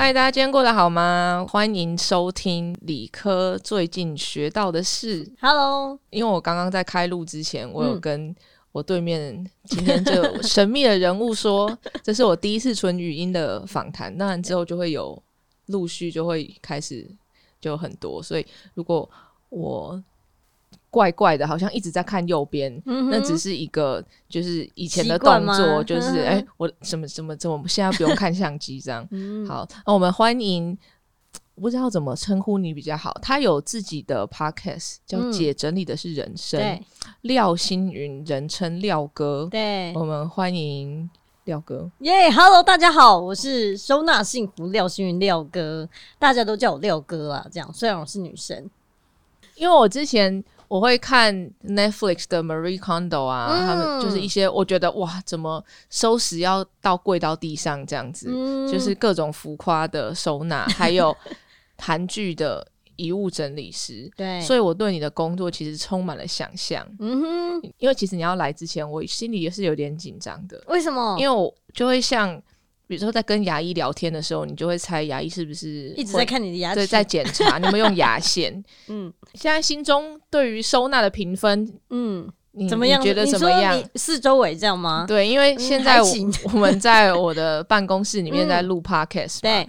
嗨，大家今天过得好吗？欢迎收听理科最近学到的事。Hello，因为我刚刚在开录之前，我有嗯跟我对面今天这神秘的人物说，这是我第一次纯语音的访谈。当然之后就会有陆续就会开始就很多，所以如果我怪怪的，好像一直在看右边，嗯那只是一个就是以前的动作，就是嗯哎、我什么什么怎么现在不用看相机这样。嗯，好，那我们欢迎，不知道怎么称呼你比较好。他有自己的 podcast，叫《嗯姐整理的是人生》对廖星云，人称廖哥。对，我们欢迎廖哥。耶、h e l l o 大家好，我是收纳幸福廖星云廖哥，大家都叫我廖哥啊，这样，虽然我是女生，因为我之前我会看 Netflix 的 Marie Kondo 啊，嗯。他们就是一些我觉得哇，怎么收拾要到跪到地上这样子，嗯。就是各种浮夸的收纳，还有 韩剧的遗物整理师。对，所以我对你的工作其实充满了想象，嗯哼，因为其实你要来之前，我心里也是有点紧张的，为什么？因为我就会像，比如说在跟牙医聊天的时候，你就会猜牙医是不是一直在看你的牙齿，对，在检查你有没有用牙线。嗯现在心中对于收纳的评分，嗯，你怎么样？你觉得怎么样？四周围这样吗？对，因为嗯现在我、们在 我的办公室里面嗯在录 podcast，、嘛对，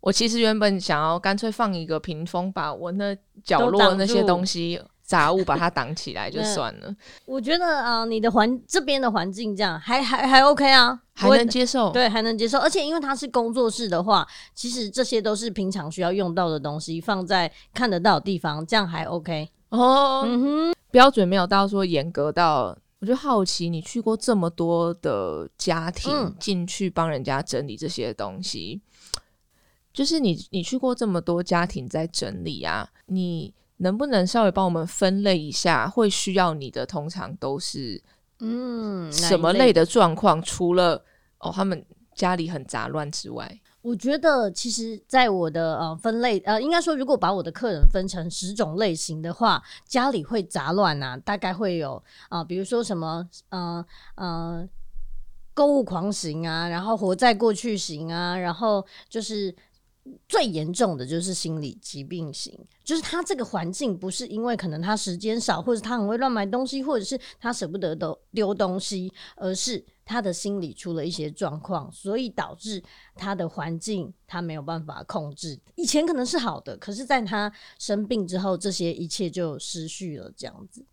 我其实原本想要干脆放一个屏风，把我那角落那些东西杂物把它挡起来就 嗯算了，我觉得啊、呃你的环这边的环境这样还还还 OK 啊，还能接受。对，还能接受。而且因为它是工作室的话，其实这些都是平常需要用到的东西，放在看得到的地方，这样还 OK。哦，嗯哼，标准没有到说严格到，我就好奇你去过这么多的家庭嗯进去帮人家整理这些东西，就是你你去过这么多家庭在整理啊，你能不能稍微帮我们分类一下，会需要你的通常都是嗯，什么类的状况？除了哦他们家里很杂乱之外，我觉得其实，在我的呃分类呃，应该说，如果把我的客人分成十种类型的话，家里会杂乱啊，大概会有啊、比如说什么呃呃购物狂型啊，然后活在过去型啊，然后就是最严重的就是心理疾病型，就是他这个环境不是因为可能他时间少，或者他很会乱买东西，或者是他舍不得丢丢东西，而是他的心理出了一些状况，所以导致他的环境他没有办法控制。以前可能是好的，可是在他生病之后，这些一切就失去了，这样子。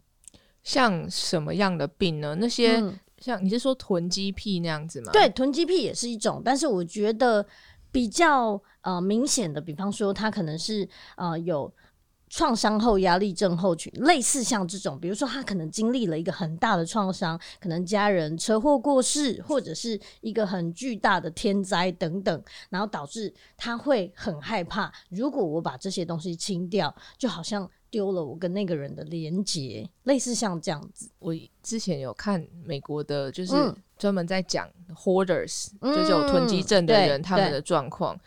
像什么样的病呢？那些、嗯像你是说囤积癖那样子吗？对，囤积癖也是一种，但是我觉得比较呃明显的，比方说他可能是呃有创伤后压力症候群，类似像这种，比如说他可能经历了一个很大的创伤，可能家人车祸过世，或者是一个很巨大的天灾等等，然后导致他会很害怕，如果我把这些东西清掉，就好像丢了我跟那个人的连结，类似像这样子。我之前有看美国的，就是嗯专门在讲 hoarders，、嗯就是有囤积症的对人他们的状况。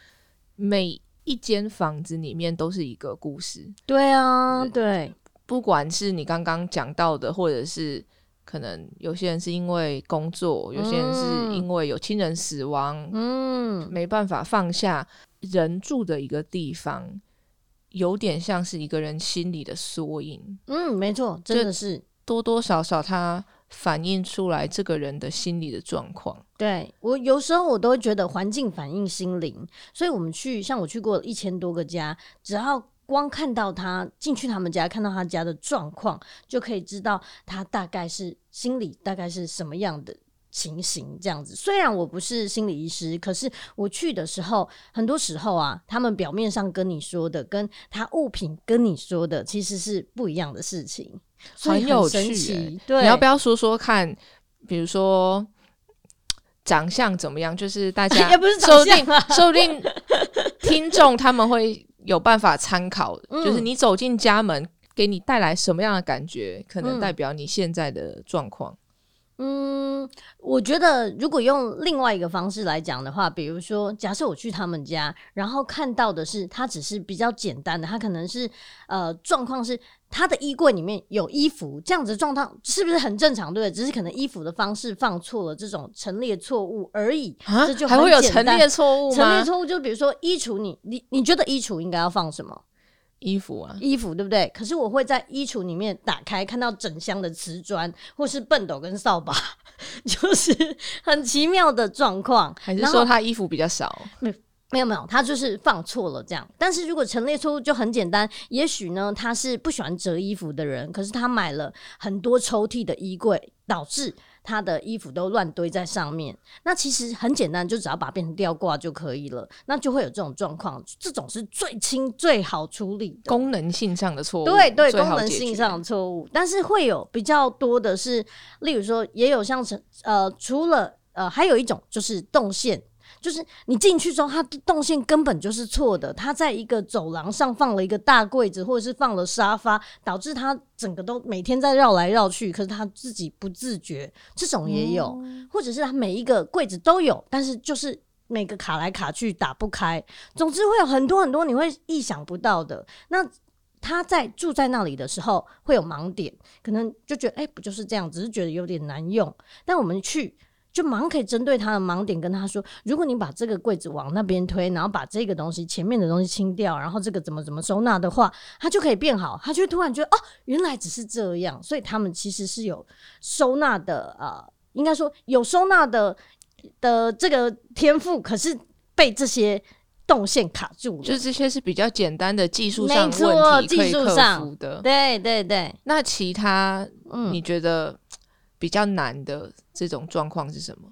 每一间房子里面都是一个故事，对啊，对，不管是你刚刚讲到的，或者是可能有些人是因为工作，有些人是嗯。因为有亲人死亡，嗯，没办法放下人住的一个地方，有点像是一个人心里的缩影。嗯，没错，真的是。多多少少它反映出来这个人的心理的状况。对我有时候我都会觉得环境反映心灵，所以我们去像我去过一千多个家，只要光看到他进去他们家，看到他家的状况，就可以知道他大概是心理大概是什么样的。情形这样子，虽然我不是心理医师，可是我去的时候，很多时候啊，他们表面上跟你说的，跟他物品跟你说的，其实是不一样的事情，所以很有趣欸。对，你要不要说说看？比如说长相怎么样？就是大家 也不是说不定长相啊，说不定听众他们会有办法参考，嗯就是你走进家门，给你带来什么样的感觉，可能嗯代表你现在的状况。嗯，我觉得如果用另外一个方式来讲的话，比如说，假设我去他们家，然后看到的是他只是比较简单的，他可能是呃状况是他的衣柜里面有衣服，这样子状况是不是很正常？对？只是可能衣服的方式放错了，这种陈列错误而已。啊这就还会有陈列错误吗陈列？错误就比如说衣橱你，你你觉得衣橱应该要放什么？衣服啊，衣服对不对？可是我会在衣橱里面打开，看到整箱的瓷砖，或是笨斗跟扫把，就是很奇妙的状况。还是说他衣服比较少？没有没有，他就是放错了这样。但是如果陈列错误就很简单，也许呢他是不喜欢折衣服的人，可是他买了很多抽屉的衣柜，导致他的衣服都乱堆在上面。那其实很简单，就只要把它变成吊挂就可以了。那就会有这种状况，这种是最轻最好处理的。功能性上的错误，对对，功能性上的错误，但是会有比较多的是，例如说，也有像是呃，除了呃，还有一种就是动线。就是你进去之后，它的动线根本就是错的。它在一个走廊上放了一个大柜子，或者是放了沙发，导致它整个都每天在绕来绕去，可是他自己不自觉，这种也有。哦或者是他每一个柜子都有，但是就是每个卡来卡去打不开。总之会有很多很多你会意想不到的。那他在住在那里的时候会有盲点，可能就觉得哎、不就是这样，只是觉得有点难用。但我们去。就忙可以针对他的盲点跟他说，如果你把这个柜子往那边推，然后把这个东西前面的东西清掉，然后这个怎么怎么收纳的话，他就可以变好。他就会突然觉得哦，原来只是这样，所以他们其实是有收纳的呃，应该说有收纳的的这个天赋，可是被这些动线卡住了。就这些是比较简单的技术没上错问题可以技术克上。对对对，那其他嗯，你觉得比较难的这种状况是什么？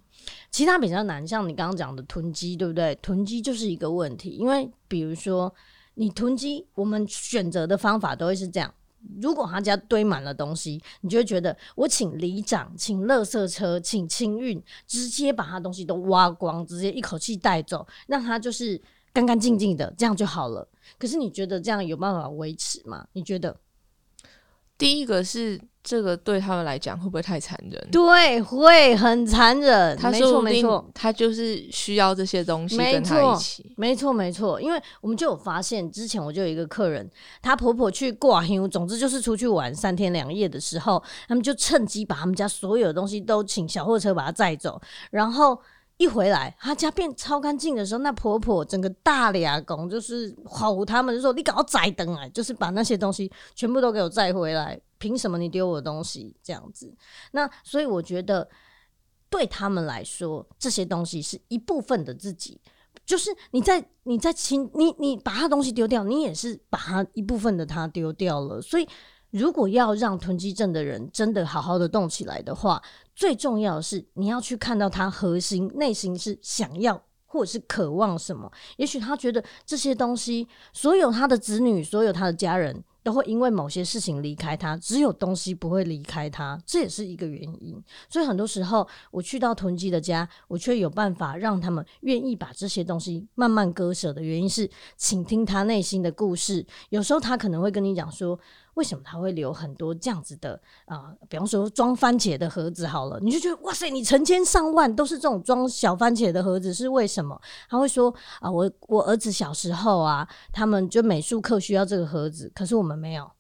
其他比较难，像你刚刚讲的囤积，对不对？囤积就是一个问题，因为比如说你囤积，我们选择的方法都会是这样。如果他家堆满了东西，你就会觉得我请里长、请垃圾车、请清运，直接把他东西都挖光，直接一口气带走，让他就是干干净净的，这样就好了。可是你觉得这样有办法维持吗？你觉得？第一个是这个对他们来讲会不会太残忍？对，会很残忍。他说没错。他就是需要这些东西跟他一起。没错，没错，因为我们就有发现，之前我就有一个客人，她婆婆去挂香，总之就是出去玩三天两夜的时候，他们就趁机把他们家所有的东西都请小货车把它载走，然后一回来，她家变超干净的时候，那婆婆整个大俩公就是吼他们，就说你搞载灯啊，就是把那些东西全部都给我载回来，凭什么你丢我的东西这样子？那所以我觉得。对他们来说，这些东西是一部分的自己，就是你在你在清你你把他东西丢掉，你也是把他一部分的他丢掉了。所以，如果要让囤积症的人真的好好的动起来的话，最重要的是你要去看到他核心内心是想要。或者是渴望什么？也许他觉得这些东西，所有他的子女，所有他的家人，都会因为某些事情离开他，只有东西不会离开他，这也是一个原因。所以很多时候，我去到囤积的家，我却有办法让他们愿意把这些东西慢慢割舍的原因是，倾听他内心的故事。有时候他可能会跟你讲说，为什么他会留很多这样子的啊、比方说装番茄的盒子好了，你就觉得哇塞，你成千上万都是这种装小番茄的盒子，是为什么？他会说啊，我我儿子小时候啊，他们就美术课需要这个盒子，可是我们没有。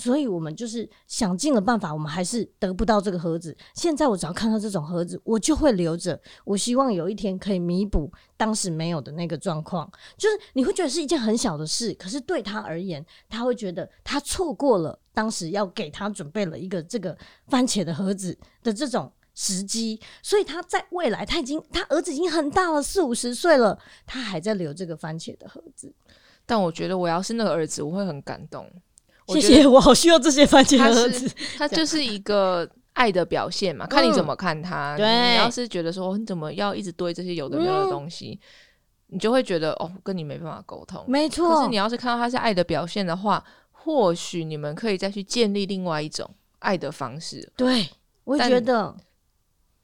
所以我们就是想尽了办法，我们还是得不到这个盒子。现在我只要看到这种盒子，我就会留着。我希望有一天可以弥补当时没有的那个状况。就是你会觉得是一件很小的事，可是对他而言，他会觉得他错过了当时要给他准备了一个这个番茄的盒子的这种时机。所以他在未来，他已经他儿子已经很大了，四五十岁了，他还在留这个番茄的盒子。但我觉得我要是那个儿子，我会很感动。我谢谢，我好需要这些番茄盒子。它就是一个爱的表现嘛，看你怎么看他。嗯对你要是觉得说你怎么要一直堆这些有的没有的东西，你就会觉得哦，跟你没办法沟通。没错，可是你要是看到它是爱的表现的话，或许你们可以再去建立另外一种爱的方式。对，我也觉得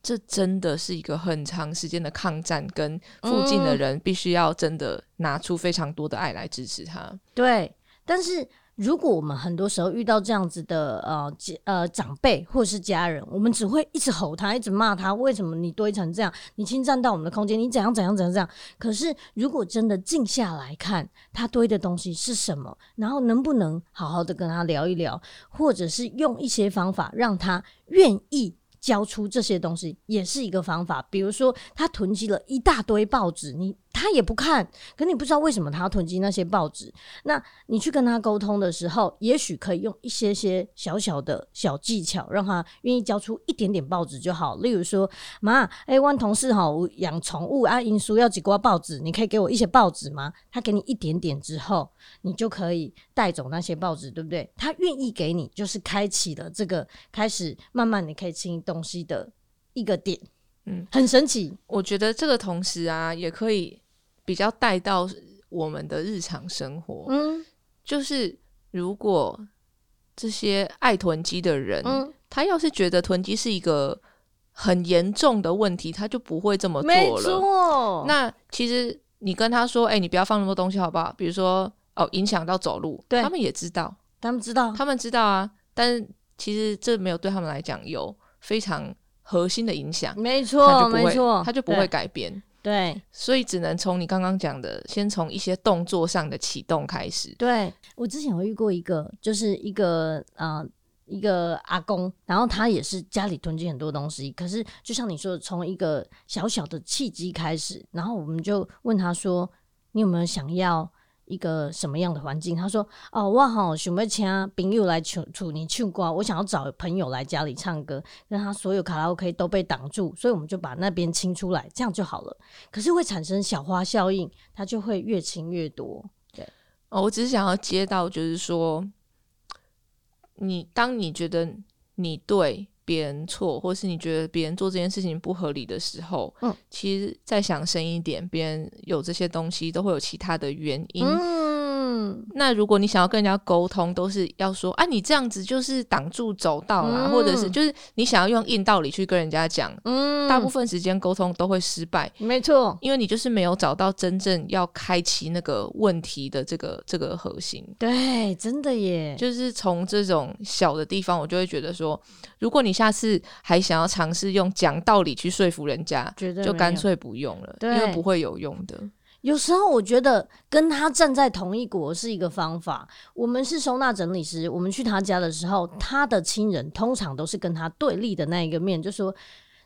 这真的是一个很长时间的抗战，跟附近的嗯人必须要真的拿出非常多的爱来支持他。对。但是如果我们很多时候遇到这样子的呃家呃长辈或者是家人，我们只会一直吼他，一直骂他，为什么你堆成这样？你侵占到我们的空间，你怎样怎样怎样怎样？可是如果真的静下来看，他堆的东西是什么，然后能不能好好的跟他聊一聊，或者是用一些方法让他愿意。交出这些东西也是一个方法，比如说他囤积了一大堆报纸，你。他也不看，可你不知道为什么他要囤积那些报纸。那你去跟他沟通的时候，也许可以用一些些小小的小技巧，让他愿意交出一点点报纸就好。例如说，妈，哎，我同事哈养宠物啊，因叔要几挂报纸，你可以给我一些报纸吗？他给你一点点之后，你就可以带走那些报纸，对不对？他愿意给你，就是开启了这个开始慢慢你可以清东西的一个点。嗯，很神奇。我觉得这个同时啊，也可以。比较带到我们的日常生活，嗯，就是如果这些爱囤积的人，嗯，他要是觉得囤积是一个很严重的问题，他就不会这么做了。那其实你跟他说，哎，你不要放那么多东西，好不好？比如说，哦，影响到走路，他们也知道，他们知道，他们知道啊。但是其实这没有对他们来讲有非常核心的影响，没错，没错，他就不会改变。对，所以只能从你刚刚讲的，先从一些动作上的启动开始。对我之前有遇过一个，就是一个呃一个阿公，然后他也是家里囤积很多东西，可是就像你说的，从一个小小的契机开始，然后我们就问他说：“你有没有想要？”一个什么样的环境？他说：“哦，我好想要请朋友来处处你唱歌，我想要找朋友来家里唱歌，让他所有卡拉 OK 都被挡住，所以我们就把那边清出来，这样就好了。可是会产生小花效应，它就会越清越多。对，哦，我只是想要接到，就是说，你当你觉得你对。”别人错，或是你觉得别人做这件事情不合理的时候，嗯，其实再想深一点，别人有这些东西都会有其他的原因。那如果你想要跟人家沟通，都是要说啊，你这样子就是挡住走道啦，或者是就是你想要用硬道理去跟人家讲，嗯，大部分时间沟通都会失败，没错，因为你就是没有找到真正要开启那个问题的这个这个核心。对，真的耶，就是从这种小的地方，我就会觉得说，如果你下次还想要尝试用讲道理去说服人家，就干脆不用了，因为不会有用的。有时候我觉得跟他站在同一国是一个方法。我们是收纳整理师，我们去他家的时候，他的亲人通常都是跟他对立的那一个面，就说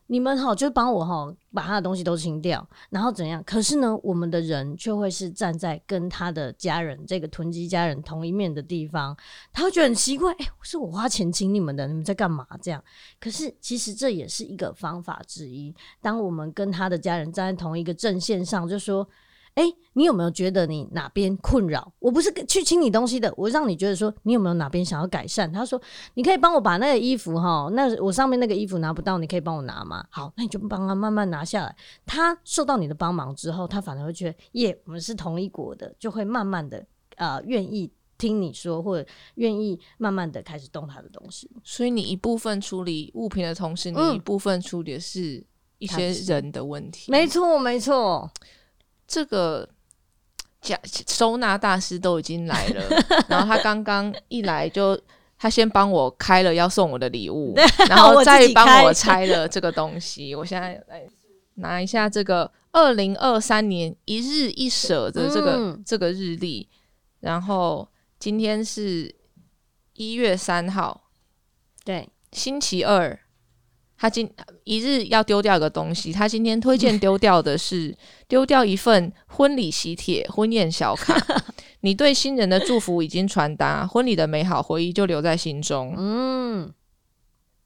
你们哈就帮我哈把他的东西都清掉，然后怎样？可是呢，我们的人却会是站在跟他的家人这个囤积家人同一面的地方，他会觉得很奇怪，哎，是我花钱请你们的，你们在干嘛？这样？可是其实这也是一个方法之一。当我们跟他的家人站在同一个阵线上，就说。哎，你有没有觉得你哪边困扰？我不是去清理东西的，我让你觉得说你有没有哪边想要改善？他说你可以帮我把那个衣服哈，那我上面那个衣服拿不到，你可以帮我拿吗？好，那你就帮他慢慢拿下来。他受到你的帮忙之后，他反而会觉得耶，我们是同一国的，就会慢慢的呃愿意听你说，或者愿意慢慢的开始动他的东西。所以你一部分处理物品的同时，你一部分处理的是一些人的问题。没错，没错。这个假收纳大师都已经来了，然后他刚刚一来就他先帮我开了要送我的礼物，然后再帮我拆了这个东西。我现在来拿一下这个二零二三年一日一舍的这个这个日历，然后今天是一月三号，对，星期二。他今一日要丢掉一个东西，他今天推荐丢掉的是丢掉一份婚礼喜帖、婚宴小卡。你对新人的祝福已经传达，婚礼的美好回忆就留在心中。嗯。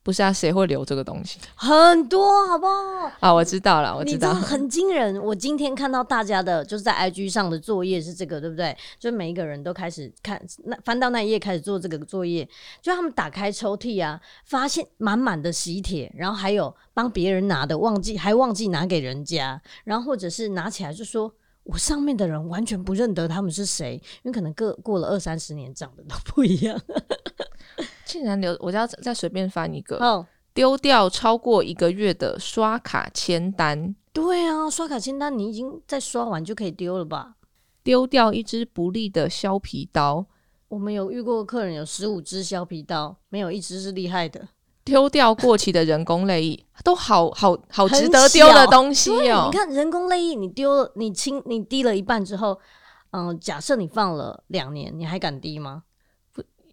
不是啊，谁会留这个东西？很多，好不好？啊，我知道了，我知道，很惊人。我今天看到大家的，就是在 IG 上的作业是这个，对不对？就每一个人都开始看，那翻到那一页开始做这个作业。就他们打开抽屉啊，发现满满的喜帖，然后还有帮别人拿的，忘记还忘记拿给人家，然后或者是拿起来就说，我上面的人完全不认得他们是谁，因为可能各过了二三十年，长得都不一样。竟然留，我要再随便翻一个，哦丢掉超过一个月的刷卡签单。对啊，刷卡签单你已经在刷完就可以丢了吧？丢掉一支不利的削皮刀，我们有遇过客人有十五支削皮刀，没有一只是厉害的。丢掉过期的人工泪液，都好好好值得丢的东西哦、你看人工泪液，你丢了，你清你滴了一半之后，嗯、假设你放了两年，你还敢滴吗？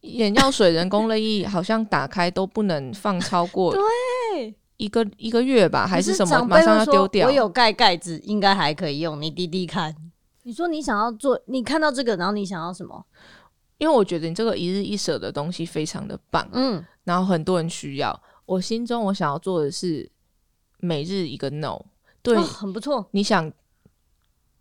眼药水、人工泪液好像打开都不能放超过对，一个一个月吧，还是什么？马上要丢掉我。有盖盖子，应该还可以用，你滴滴看。你说你想要做，你看到这个，然后你想要什么？因为我觉得你这个一日一舍的东西非常的棒，嗯，然后很多人需要。我心中我想要做的是每日一个 no，对、哦很不错。你想，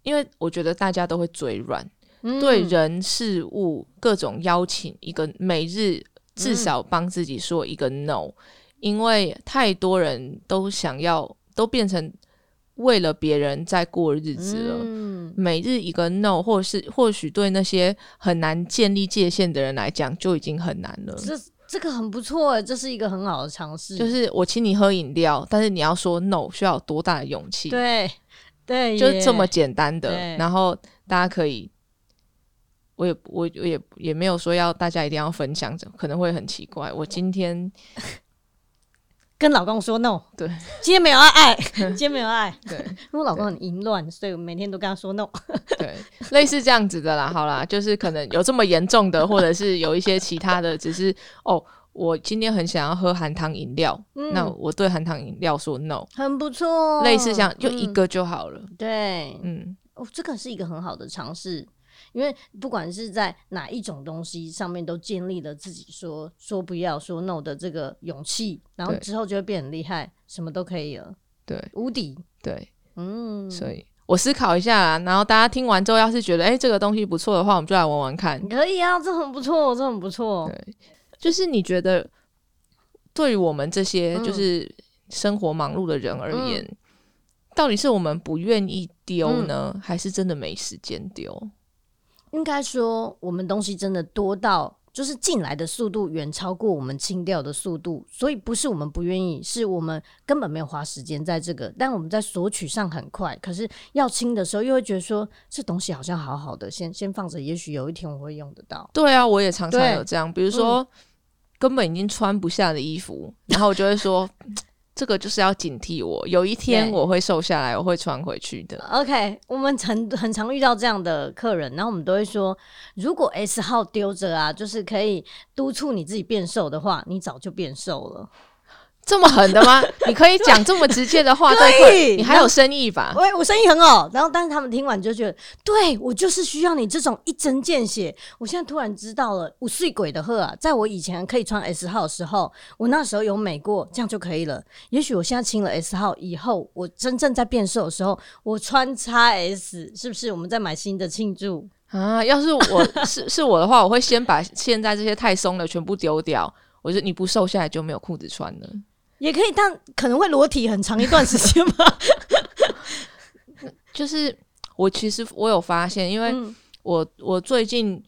因为我觉得大家都会嘴软，嗯对人事物各种邀请一个每日至少帮自己说一个 no，、因为太多人都想要都变成为了别人在过日子了。嗯，每日一个 no，或者是或许对那些很难建立界限的人来讲，就已经很难了。这这个很不错哎，这是一个很好的尝试。就是我请你喝饮料，但是你要说 no，需要有多大的勇气？，对对，耶就这么简单的。然后大家可以，我也我我也也没有说要大家一定要分享，可能会很奇怪。我今天 跟老公说 no，对今天没有要爱，今天没有爱。对因为我老公很淫乱，所以我每天都跟他说 no。对类似这样子的啦，好啦，就是可能有这么严重的，或者是有一些其他的，只是哦。我今天很想要喝含糖饮料，嗯那我对含糖饮料说 no，、很不错，类似像就一嗯个就好了。对，嗯，哦，这个是一个很好的尝试，因为不管是在哪一种东西上面，都建立了自己说说不要、说 no 的这个勇气，然后之后就会变很厉害，什么都可以了，对无敌。对，嗯，所以我思考一下啦，然后大家听完之后，要是觉得哎、诶这个东西不错的话，我们就来玩玩看。可以啊，这很不错，这很不错。对就是你觉得，对于我们这些嗯就是生活忙碌的人而言，到底是我们不愿意丢呢，嗯还是真的没时间丢？应该说，我们东西真的多到，就是进来的速度远超过我们清掉的速度，所以不是我们不愿意，是我们根本没有花时间在这个。但我们在索取上很快，可是要清的时候，又会觉得说这东西好像好好的，先先放着，也许有一天我会用得到。对啊，我也常常有这样，比如说、根本已经穿不下的衣服，然后我就会说。这个就是要警惕我，有一天我会瘦下来，我会穿回去的。OK，我们很很常遇到这样的客人，然后我们都会说，如果 S 号丢着啊，就是可以督促你自己变瘦的话，你早就变瘦了。这么狠的吗？你可以讲这么直接的话，对可以你还有生意吧？喂，我生意很好，然后但是他们听完就觉得，对我就是需要你这种一针见血。我现在突然知道了，五岁鬼的鹤啊，在我以前可以穿 S 号的时候，我那时候有美过，这样就可以了。也许我现在清了 S 号以后，我真正在变瘦的时候，我穿 x S，是不是？我们在买新的庆祝。啊，要是我 是是我的话，我会先把现在这些太松的全部丢掉。我觉得你不瘦下来就没有裤子穿了。也可以，但可能会裸体很长一段时间吧。就是我其实我有发现，因为嗯我我最近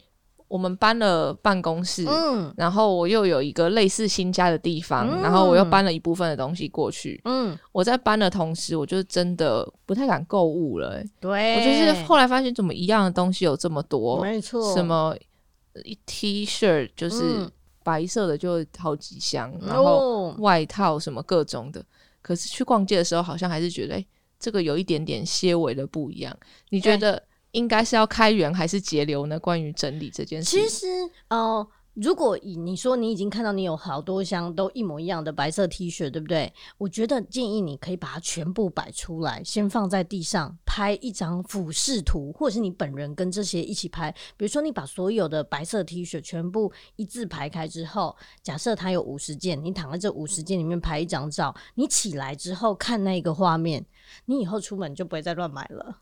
我们搬了办公室，嗯然后我又有一个类似新家的地方，嗯然后我又搬了一部分的东西过去。嗯，我在搬的同时，我就真的不太敢购物了、欸。对，我就是后来发现，怎么一样的东西有这么多？没错，什么一 T 恤就是嗯白色的就好几箱，然后哦，外套什么各种的。可是去逛街的时候，好像还是觉得，哎、这个有一点点些微的不一样。你觉得应该是要开源还是节流呢？关于整理这件事，其实，呃，如果以你说你已经看到你有好多箱都一模一样的白色 T 恤，对不对？我觉得建议你可以把它全部摆出来，先放在地上拍一张俯视图，或者是你本人跟这些一起拍。比如说，你把所有的白色 T 恤全部一字排开之后，假设它有五十件，你躺在这五十件里面拍一张照，你起来之后看那个画面，你以后出门就不会再乱买了。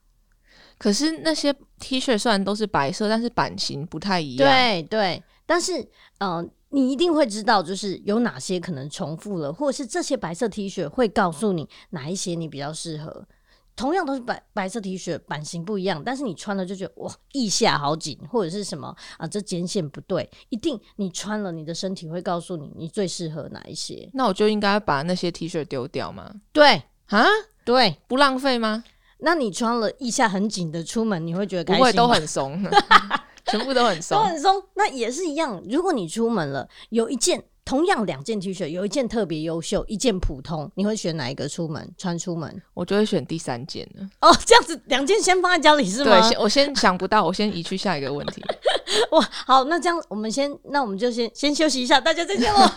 可是那些 T 恤虽然都是白色，但是版型不太一样。对对，但是呃，你一定会知道，就是有哪些可能重复了，或者是这些白色 T 恤会告诉你哪一些你比较适合。同样都是白白色 T 恤，版型不一样，但是你穿了就觉得哇，腋下好紧，或者是什么啊，这肩线不对，一定你穿了，你的身体会告诉你你最适合哪一些。那我就应该把那些 T 恤丢掉吗？对啊，对，不浪费吗？那你穿了腋下很紧的出门，你会觉得不会，开心吗都很松，全部都很松都松。很松。那也是一样，如果你出门了，有一件同样两件 T 恤，有一件特别优秀，一件普通，你会选哪一个出门穿出门？我就会选第三件了。哦，这样子两件先放在家里是对，吗？先我先想不到，我先移去下一个问题。哇，好，那这样我们先，那我们就先先休息一下，大家再见喽。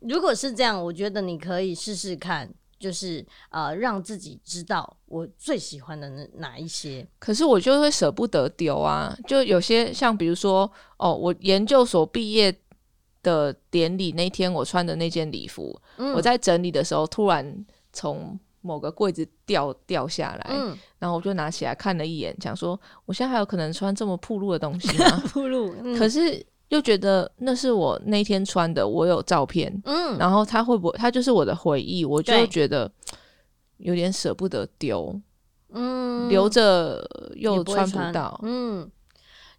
如果是这样，我觉得你可以试试看，就是呃，让自己知道我最喜欢的哪哪一些。可是我就会舍不得丢啊，就有些像比如说，哦，我研究所毕业的典礼那天我穿的那件礼服，嗯我在整理的时候突然从某个柜子掉掉下来，嗯，然后我就拿起来看了一眼，想说我现在还有可能穿这么铺路的东西吗？铺路，嗯可是又觉得那是我那天穿的，我有照片，嗯，然后他会不会，他就是我的回忆，我就觉得有点舍不得丢，嗯。留着又穿不到。嗯，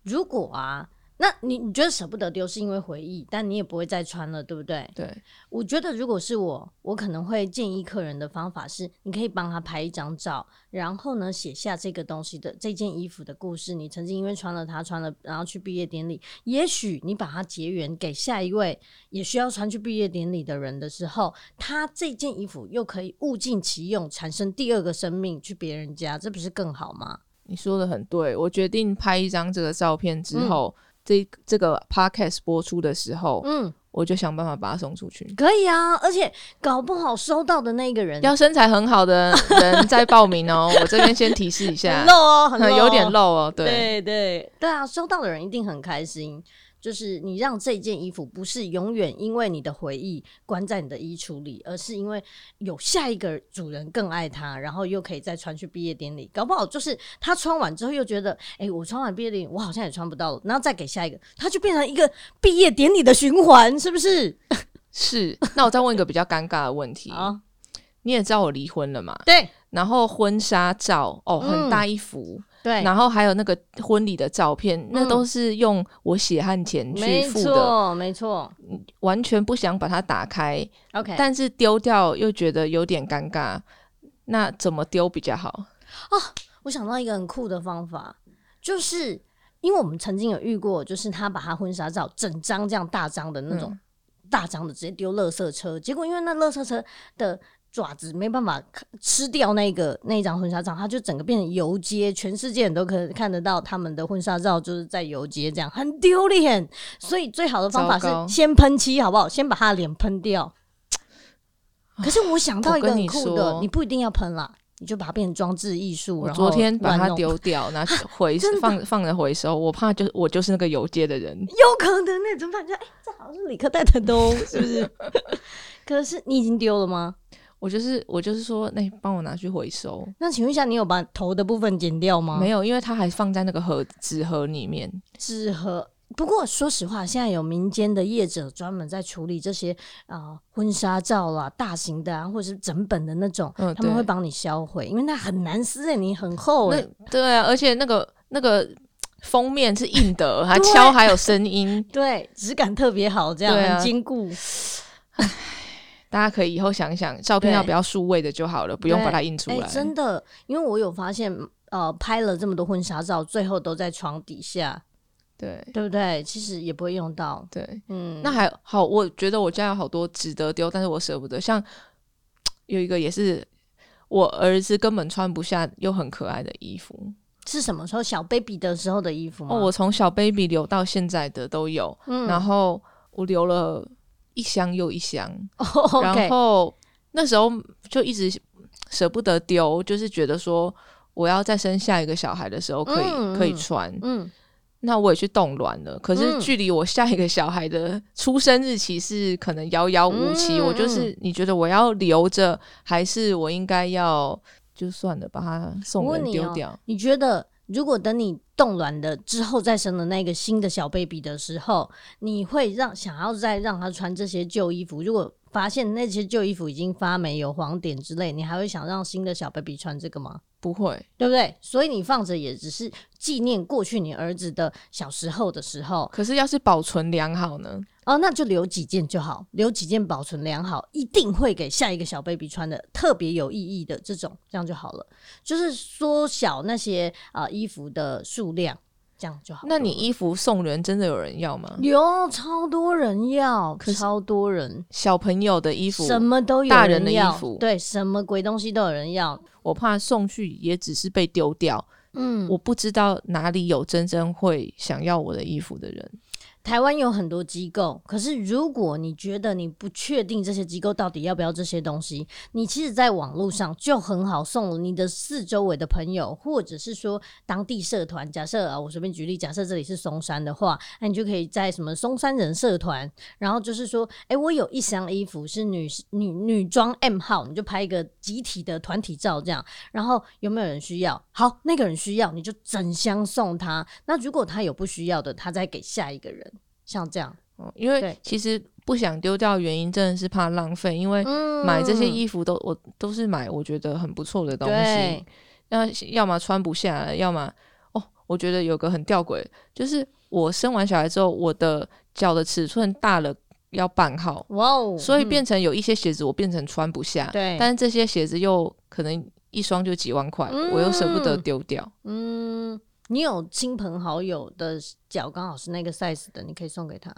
如果啊，那你你觉得舍不得丢是因为回忆，但你也不会再穿了，对不对？对，我觉得如果是我，我可能会建议客人的方法是，你可以帮他拍一张照，然后呢写下这个东西的这件衣服的故事。你曾经因为穿了它，穿了然后去毕业典礼，也许你把它结缘给下一位也需要穿去毕业典礼的人的时候，他这件衣服又可以物尽其用，产生第二个生命去别人家，这不是更好吗？你说的很对，我决定拍一张这个照片之后，这这个 podcast 播出的时候，嗯，我就想办法把它送出去。可以啊，而且搞不好收到的那个人要身材很好的人在报名哦，我这边先提示一下 很，露哦，很 有点露哦。对，对对对啊，收到的人一定很开心。就是你让这件衣服不是永远因为你的回忆关在你的衣橱里，而是因为有下一个主人更爱它，然后又可以再穿去毕业典礼。搞不好就是他穿完之后又觉得，哎、我穿完毕业典礼我好像也穿不到了，然后再给下一个，它就变成一个毕业典礼的循环，是不是？是。那我再问一个比较尴尬的问题，啊，你也知道我离婚了嘛？对然后婚纱照哦，嗯很大一幅，对，然后还有那个婚礼的照片，那都是用我血汗钱去付的，错没错完全不想把它打开，，OK。但是丢掉又觉得有点尴尬。那怎么丢比较好？我想到一个很酷的方法，就是因为我们曾经有遇过，就是他把他婚纱照整张这样大张的那种、嗯大张的直接丢垃圾车，结果因为那垃圾车的爪子没办法吃掉那个那一张婚纱照，它就整个变成游街，全世界人都可以看得到他们的婚纱照就是在游街，这样很丢脸。所以最好的方法是先喷漆，好不好？先把他的脸喷掉。可是我想到一个你很酷的，说你不一定要喷啦，你就把它变成装置艺术。昨天把它丢掉，拿去 回放放着回收，我怕就是我就是那个游街的人。有可能那怎么办？就哎、这好像是理科带的都是不是？可是你已经丢了吗？我就是我就是说，那、帮我拿去回收。那请问一下，你有把头的部分剪掉吗？没有，因为它还放在那个盒纸盒里面。纸盒。不过说实话，现在有民间的业者专门在处理这些啊、呃婚纱照啦、大型的啊，或者是整本的那种，嗯他们会帮你销毁，因为那很难撕诶、你很厚诶、那对啊，而且那个那个封面是硬的，还敲还有声音。对，质感特别好，这样、啊很坚固。大家可以以后想想，照片要不要数位的就好了，不用把它印出哎、来。真的，因为我有发现，呃，拍了这么多婚纱照，最后都在床底下，对对不对？其实也不会用到。对，嗯，那还好，我觉得我家有好多值得丢，但是我舍不得。像 有一个也是我儿子根本穿不下又很可爱的衣服是什么时候小 baby 的时候的衣服吗？哦，我从小 baby 留到现在的都有，嗯然后我留了一箱又一箱，然后那时候就一直舍不得丢，就是觉得说我要再生下一个小孩的时候可以、嗯可以嗯穿。嗯，那我也去冻卵了，可是嗯距离我下一个小孩的出生日期是可能遥遥无期。嗯我就是你觉得我要留着，还是我应该要就算了，把它送人丢掉？你觉得如果等你冻卵的之后再生的那个新的小 baby 的时候，你会让想要再让他穿这些旧衣服？如果发现那些旧衣服已经发霉、有黄点之类，你还会想让新的小 baby 穿这个吗？不会，对不对？所以你放着也只是纪念过去你儿子的小时候的时候可是要是保存良好呢？哦，那就留几件就好，留几件保存良好，一定会给下一个小 baby 穿的特别有意义的这种，这样就好了。就是缩小那些啊、呃衣服的数量，这样就好。那你衣服送人真的有人要吗？有超多人要，超多人，小朋友的衣服，什么都有大人的衣要服对，什么鬼东西都有人要。我怕送去也只是被丢掉，嗯，我不知道哪里有真正会想要我的衣服的人。台湾有很多机构，可是如果你觉得你不确定这些机构到底要不要这些东西，你其实在网络上就很好送你的四周围的朋友，或者是说当地社团。假设啊，我随便举例，假设这里是松山的话，那你就可以在什么松山人社团，然后就是说，哎、我有一箱衣服是女女女装 M 号，你就拍一个集体的团体照这样，然后有没有人需要？好，那个人需要，你就整箱送他。那如果他有不需要的，他再给下一个人。像这样，哦，因为其实不想丢掉的原因真的是怕浪费，因为嗯。买这些衣服都我都是买我觉得很不错的东西对，，那要么穿不下来，要么哦，我觉得有个很吊诡，就是我生完小孩之后，我的脚的尺寸大了要半号，哇哦，所以嗯。变成有一些鞋子我变成穿不下，对。但是这些鞋子又可能一双就几万块，我又舍不得嗯。丢掉。嗯，你有亲朋好友的脚刚好是那个 size 的，你可以送给他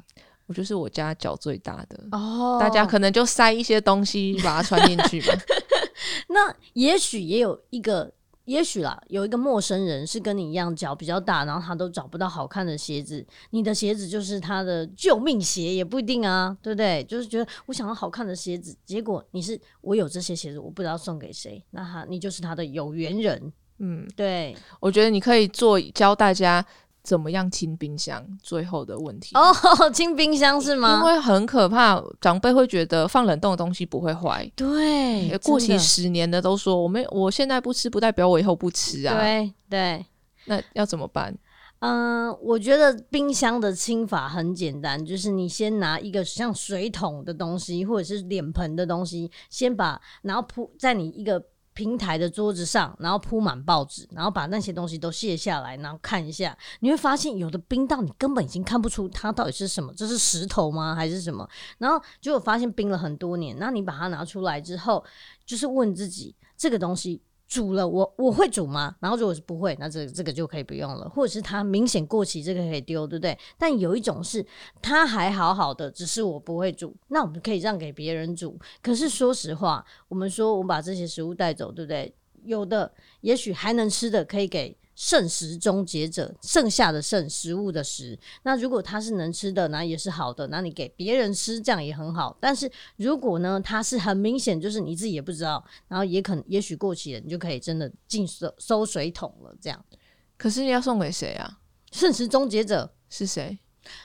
我就是我家脚最大的，哦大家可能就塞一些东西 把它穿进去吧。那也许也有一个。也许啦，有一个陌生人是跟你一样脚比较大，然后他都找不到好看的鞋子，你的鞋子就是他的救命鞋，也不一定啊，对不对？就是觉得我想要好看的鞋子，结果你是我有这些鞋子，我不知道送给谁，那他你就是他的有缘人，嗯，对，我觉得你可以做教大家怎么样清冰箱，最后的问题。哦，清冰箱是吗？因为很可怕，长辈会觉得放冷冻的东西不会坏。对，过期十年的都说我没，我现在不吃，不代表我以后不吃啊。对对，那要怎么办？嗯、我觉得冰箱的清法很简单，就是你先拿一个像水桶的东西，或者是脸盆的东西，先把然后铺在你一个平台的桌子上，然后铺满报纸，然后把那些东西都卸下来，然后看一下，你会发现有的冰到你根本已经看不出它到底是什么，这是石头吗还是什么？然后结果发现冰了很多年，那你把它拿出来之后，就是问自己这个东西。煮了我我会煮吗？然后如果是不会，那这这个就可以不用了，或者是它明显过期，这个可以丢，对不对？但有一种是它还好好的，只是我不会煮，那我们可以让给别人煮。可是说实话，我们说我们把这些食物带走，对不对？有的也许还能吃的，可以给剩食终结者，剩下的剩食物的食。那如果它是能吃的，那也是好的，那你给别人吃，这样也很好。但是如果呢，它是很明显就是你自己也不知道，然后也可能也许过期了，你就可以真的进收收水桶了。这样，可是要送给谁啊？剩食终结者是谁？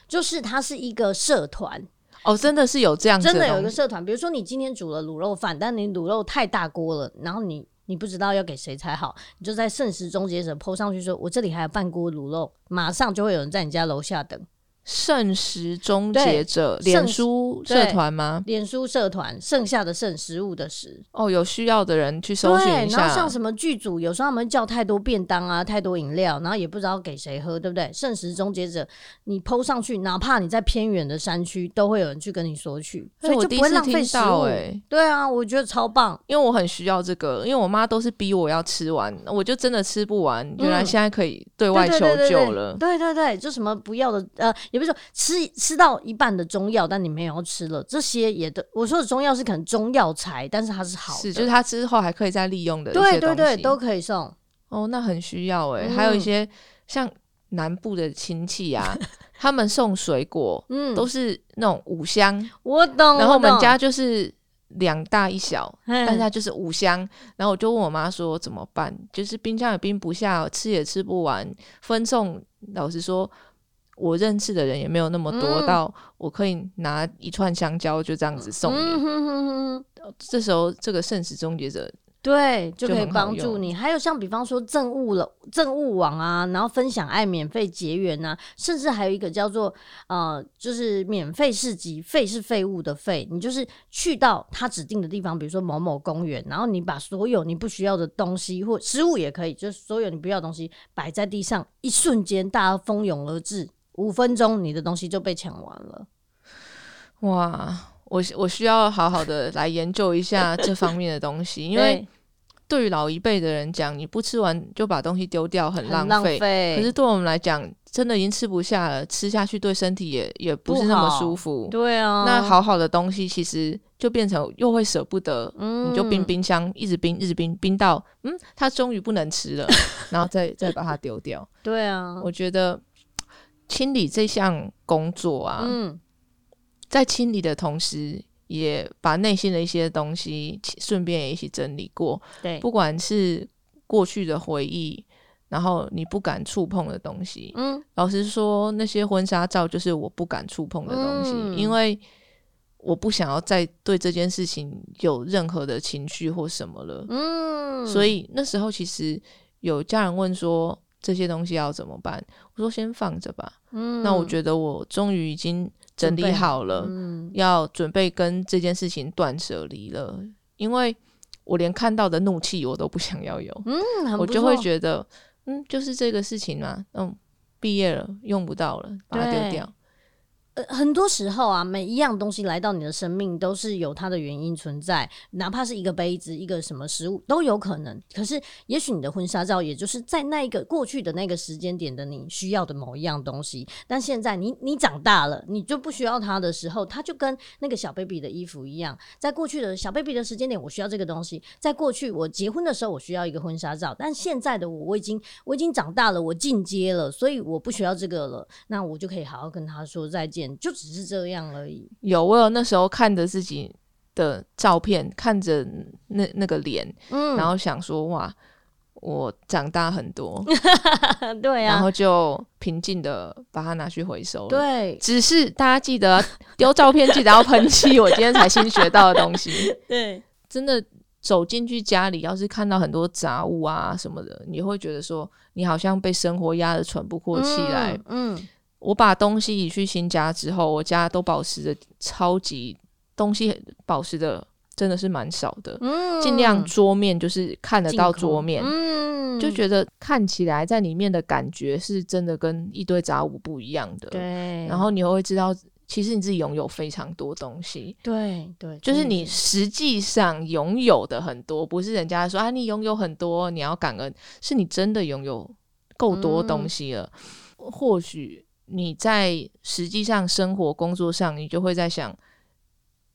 就是它是一个社团，哦，真的是有这样子真的有一个社团。比如说你今天煮了卤肉饭，但你卤肉太大锅了，然后你。你不知道要给谁才好，你就在盛食终结者 PO 上去说，我这里还有半锅卤肉，马上就会有人在你家楼下等。圣食终结者圣脸书社团吗？脸书社团剩下的剩食物的食，哦，有需要的人去搜寻对，一下然后像。什么剧组，有时候他们叫太多便当啊，太多饮料，然后也不知道给谁喝，对不对？剩食终结者，你抛上去，哪怕你在偏远的山区，都会有人去跟你索取，所以哎我就不会第一次听浪费食物。到哎、对啊，我觉得超棒。因为我很需要这个，因为我妈都是逼我要吃完，我就真的吃不完。原来嗯现在可以对外求对对对对对救了。对对对，就什么不要的，呃，也不是说吃吃到一半的中药，但你没有要吃了，这些也都我说的中药是可能中药材，但是它是好的，是，就是它之后还可以再利用的一对。对对都可以送。哦，那很需要哎、嗯还有一些像南部的亲戚啊，他们送水果嗯，都是那种五香，我懂。然后我们家就是两大一小，嗯但是它就是五香。然后我就问我妈说怎么办？就是冰箱也冰不下，吃也吃不完，分送老实说。我认识的人也没有那么多，嗯到我可以拿一串香蕉就这样子送你。嗯哼哼哼哼这时候，这个圣食终结者对，就可以帮助你。还有像比方说政务了政务网啊，然后分享爱免费结缘啊，甚至还有一个叫做呃，就是免费市集，废是废物的废，你就是去到他指定的地方，比如说某某公园，然后你把所有你不需要的东西或食物也可以，就是所有你不要的东西摆在地上，一瞬间大家蜂拥而至，五分钟你的东西就被抢完了。哇，我我需要好好的来研究一下这方面的东西，因为对对于老一辈的人讲，你不吃完就把东西丢掉，很很浪费。费，可是对我们来讲，真的已经吃不下了，吃下去对身体也也不不是那么舒服。对啊，那好好的东西，其实就变成又会舍不得，嗯你就冰冰箱一直冰，一直冰，冰到嗯，它终于不能吃了，然后再再把它丢掉。对啊，我觉得清理这项工作啊，嗯。在清理的同时，也把内心的一些东西顺便也一起整理过，对，不管是过去的回忆，然后你不敢触碰的东西。嗯。老实说，那些婚纱照就是我不敢触碰的东西，嗯。因为我不想要再对这件事情有任何的情绪或什么了。嗯，所以那时候其实有家人问说这些东西要怎么办，我说先放着吧。嗯那我觉得我终于已经整理好了，嗯要准备跟这件事情断舍离了，因为我连看到的怒气我都不想要有，嗯，我就会觉得，嗯，就是这个事情嘛，嗯，毕业了用不到了，把它丢掉。呃，很多时候啊，每一样东西来到你的生命都是有它的原因存在，哪怕是一个杯子、一个什么食物都有可能。可是，也许你的婚纱照，也就是在那一个过去的那个时间点的你需要的某一样东西，但现在你你长大了，你就不需要它的时候，它就跟那个小 baby 的衣服一样，在过去的小 baby 的时间点，我需要这个东西；在过去我结婚的时候，我需要一个婚纱照，但现在的我，我已经我已经长大了，我进阶了，所以我不需要这个了，那我就可以好好跟他说再见，就只是这样而已。有，我有那时候看着自己的照片，看着那那个脸，嗯，然后想说，哇，我长大很多，对啊，然后就平静的把它拿去回收了。对只是大家记得丢照片记得要喷漆，我今天才新学到的东西。对，真的走进去家里，要是看到很多杂物啊什么的，你会觉得说你好像被生活压得喘不过气来。嗯，嗯我把东西移去新家之后，我家都保持着超级东西保持的真的是蛮少的，嗯尽量桌面就是看得到桌面。嗯，就觉得看起来在里面的感觉是真的跟一堆杂物不一样的，对，然后你会知道，其实你自己拥有非常多东西，对对，就是你实际上拥有的很多，不是人家说啊你拥有很多，你要感恩，是你真的拥有够多东西了。或许你在实际上生活工作上，你就会在想，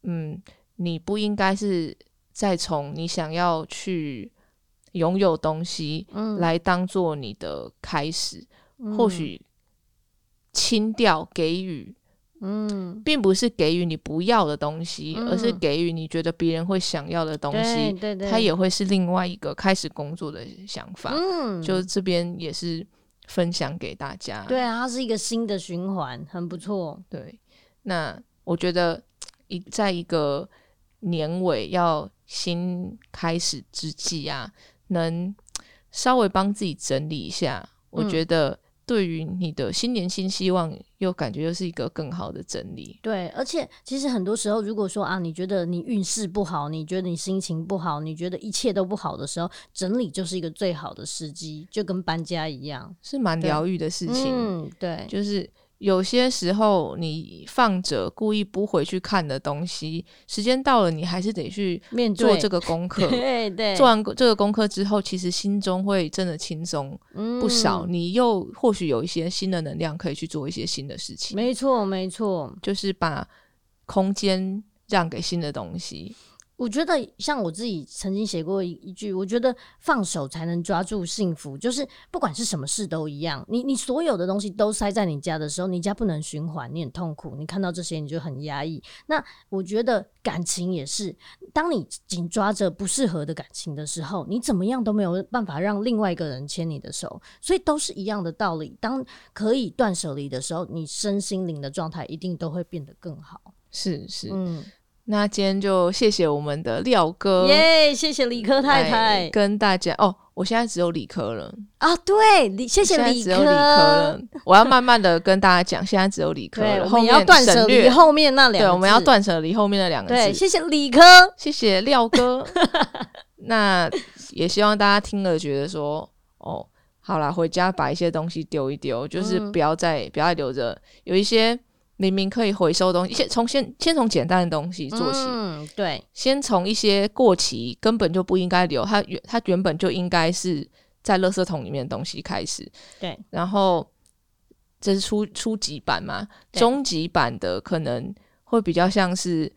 嗯，你不应该是再从你想要去拥有东西嗯。来当做你的开始，嗯。或许清掉给予。嗯。并不是给予你不要的东西，嗯而是给予你觉得别人会想要的东对西，对对，它也会是另外一个开始工作的想法。嗯。就这边也是分享给大家。对啊，它是一个新的循环，很不错。对，那我觉得一在一个年尾要新开始之际啊，能稍微帮自己整理一下，我嗯觉得对于你的新年新希望，又感觉又是一个更好的整理。对，而且其实很多时候，如果说啊，你觉得你运势不好，你觉得你心情不好，你觉得一切都不好的时候，整理就是一个最好的时机，就跟搬家一样。是蛮对疗愈的事情，嗯，对，就是有些时候你放着故意不回去看的东西，时间到了，你还是得去面做这个功课。对对，做完这个功课之后，其实心中会真的轻松不少，嗯你又或许有一些新的能量可以去做一些新的事情，没错，没错。就是把空间让给新的东西。我觉得像我自己曾经写过一一句，我觉得放手才能抓住幸福，就是不管是什么事都一样，你你所有的东西都塞在你家的时候，你家不能循环，你很痛苦，你看到这些你就很压抑。那我觉得感情也是，当你紧抓着不适合的感情的时候，你怎么样都没有办法让另外一个人牵你的手，所以都是一样的道理。当可以断舍离的时候，你身心灵的状态一定都会变得更好。是是，嗯那今天就谢谢我们的廖哥，耶，谢谢理科太太。跟大家哦，我现在只有理科了，啊，对，理谢谢理只有理科。了，我要慢慢的跟大家讲，现在只有理科，了，后我们也要面断舍离后面那两对，我们要断舍离后面的两个对，字，谢谢理科，谢谢廖哥。那也希望大家听了觉得说，哦，好啦，回家把一些东西丢一丢，就是嗯。不要再、不要再留着，有一些明明可以回收的东西，先从先先从简单的东西做起，嗯，对，先从一些过期根本就不应该留，它原它原本就应该是在垃圾桶里面的东西开始，对，然后这是初初级版嘛，对。中级版的可能会比较像是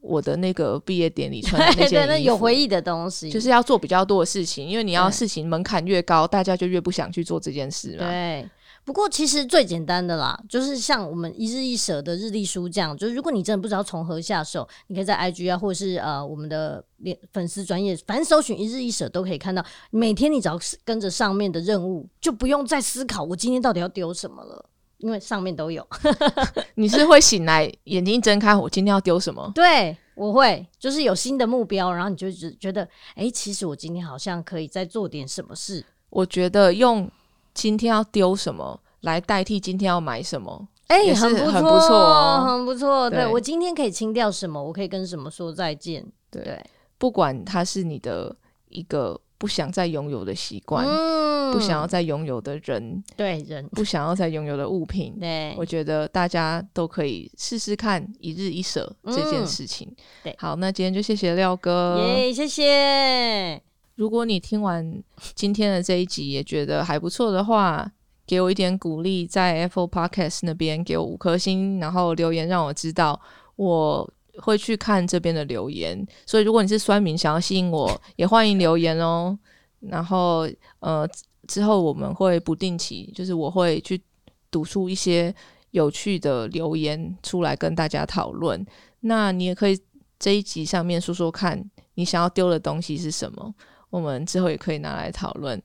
我的那个毕业典礼穿的 那件有回忆的东西，就是要做比较多的事情，因为你要事情门槛越高，大家就越不想去做这件事嘛。对。不过其实最简单的啦，就是像我们一日一舍的日历书这样，就是如果你真的不知道从何下手，你可以在 IG 啊，或者是呃我们的连粉丝专业，反正搜寻一日一舍都可以看到。每天你只要是跟着上面的任务，就不用再思考我今天到底要丢什么了，因为上面都有。你是会醒来眼睛一睁开，我今天要丢什么？对，我会就是有新的目标，然后你就觉觉得，哎、其实我今天好像可以再做点什么事。我觉得用今天要丢什么来代替今天要买什么，哎、也很不错，很不错哦很不错。对对我今天可以清掉什么？我可以跟什么说再见？对对，不管它是你的一个不想再拥有的习惯，嗯不想要再拥有的人，对人，不想要再拥有的物品。对我觉得大家都可以试试看一日一舍这件嗯事情。对好，那今天就谢谢廖哥。耶，谢谢。如果你听完今天的这一集也觉得还不错的话，给我一点鼓励，在 Apple Podcast 那边给我五颗星，然后留言让我知道，我会去看这边的留言。所以如果你是酸民，想要吸引我，也欢迎留言哦。然后呃，之后我们会不定期，就是我会去读出一些有趣的留言出来跟大家讨论。那你也可以这一集上面说说看你想要丢的东西是什么。我们之后也可以拿来讨论。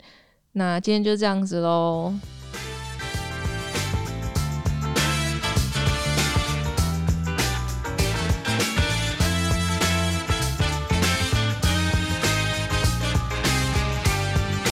那今天就这样子喽，